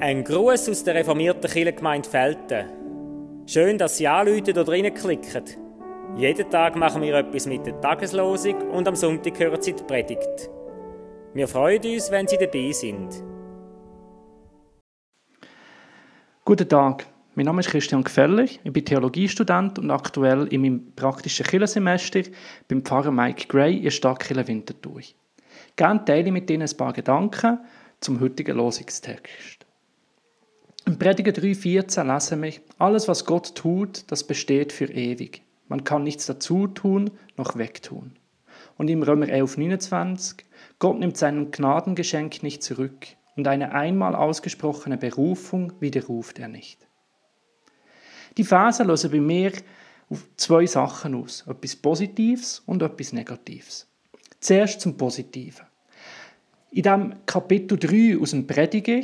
Ein Gruß aus der reformierten Kirchengemeinde Felten. Schön, dass Sie anrufen oder reinklicken. Jeden Tag machen wir etwas mit der Tageslosung und am Sonntag hören Sie die Predigt. Wir freuen uns, wenn Sie dabei sind. Guten Tag, mein Name ist Christian Gefeller, ich bin Theologiestudent und aktuell in meinem praktischen Kirchensemester beim Pfarrer Mike Gray in der Stadtkirche Winterthur. Gerne teile ich mit Ihnen ein paar Gedanken zum heutigen Losungstext. Im Prediger 3,14 lesen wir, alles was Gott tut, das besteht für ewig. Man kann nichts dazu tun, noch wegtun. Und im Römer 11,29, Gott nimmt sein Gnadengeschenk nicht zurück und eine einmal ausgesprochene Berufung widerruft er nicht. Die Verse lösen bei mir auf zwei Sachen aus. Etwas Positives und etwas Negatives. Zuerst zum Positiven. In dem Kapitel 3 aus dem Prediger,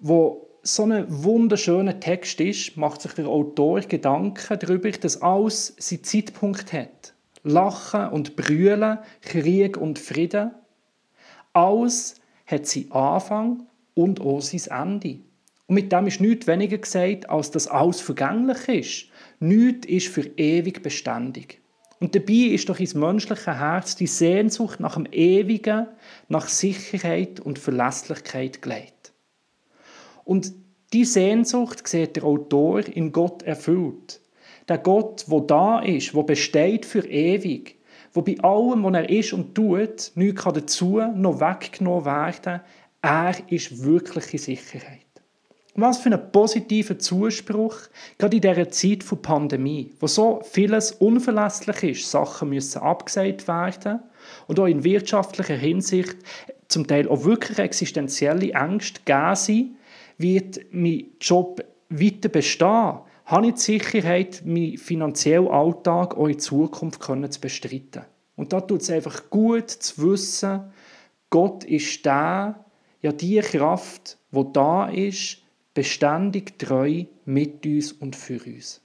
wo so ein wunderschöner Text ist, macht sich der Autor Gedanken darüber, dass alles seinen Zeitpunkt hat. Lachen und Brüllen, Krieg und Frieden. Alles hat seinen Anfang und auch sein Ende. Und mit dem ist nichts weniger gesagt, als dass alles vergänglich ist. Nichts ist für ewig beständig. Und dabei ist doch ins menschliche Herz die Sehnsucht nach dem Ewigen, nach Sicherheit und Verlässlichkeit gelegt. Und die Sehnsucht sieht der Autor in Gott erfüllt. Der Gott, wo da ist, wo besteht für ewig, wo bei allem, was er ist und tut, nichts dazu noch weggenommen werden er ist wirkliche Sicherheit. Was für ein positiver Zuspruch, gerade in dieser Zeit von Pandemie, wo so vieles unverlässlich ist, Sachen müssen abgesagt werden und auch in wirtschaftlicher Hinsicht zum Teil auch wirklich existenzielle Ängste geben sind, wird mein Job weiter bestehen? Habe ich die Sicherheit, meinen finanziellen Alltag auch in Zukunft zu bestreiten? Und da tut es einfach gut zu wissen, Gott ist der, ja die Kraft, wo da ist, beständig treu mit uns und für uns.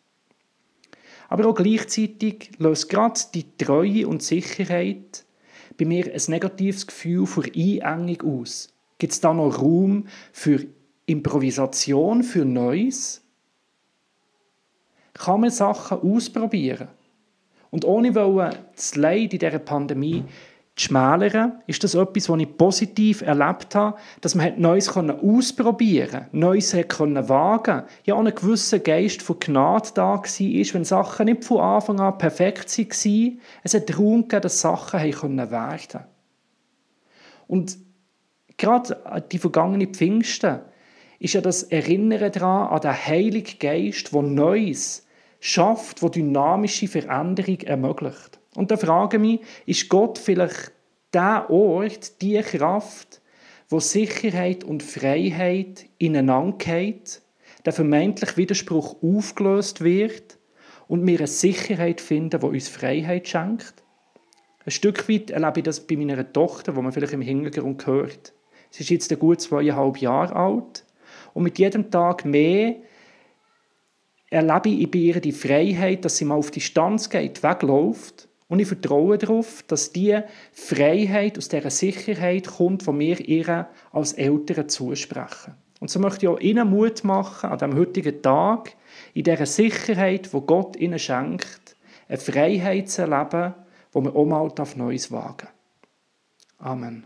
Aber auch gleichzeitig löst gerade die Treue und Sicherheit bei mir ein negatives Gefühl für Einengung aus. Gibt es da noch Raum für Improvisation, für Neues? Kann man Sachen ausprobieren? Und ohne das Leid in dieser Pandemie schmälern, ist das etwas, was ich positiv erlebt habe, dass man Neues ausprobieren konnte, Neues konnte wagen Ja, auch ein gewisser Geist von Gnade da war, wenn Sachen nicht von Anfang an perfekt waren. Es hat Raum gegeben, dass Sachen werden konnten. Und gerade die vergangenen Pfingsten ist ja das Erinnern daran an den Heiligen Geist, der Neues schafft, der dynamische Veränderung ermöglicht. Und da frage ich mich, ist Gott vielleicht der Ort, die Kraft, wo Sicherheit und Freiheit ineinander geht, der vermeintliche Widerspruch aufgelöst wird und wir eine Sicherheit finden, die uns Freiheit schenkt? Ein Stück weit erlebe ich das bei meiner Tochter, wo man vielleicht im Hintergrund hört. Sie ist jetzt gut zweieinhalb Jahre alt und mit jedem Tag mehr erlebe ich bei ihr die Freiheit, dass sie mal auf die Distanz geht, wegläuft und ich vertraue darauf, dass diese Freiheit aus dieser Sicherheit kommt, die wir ihr als Eltern zusprechen. Und so möchte ich auch ihnen Mut machen, an dem heutigen Tag, in dieser Sicherheit, wo Gott ihnen schenkt, eine Freiheit zu erleben, wo man auch mal Neues wagen darf. Amen.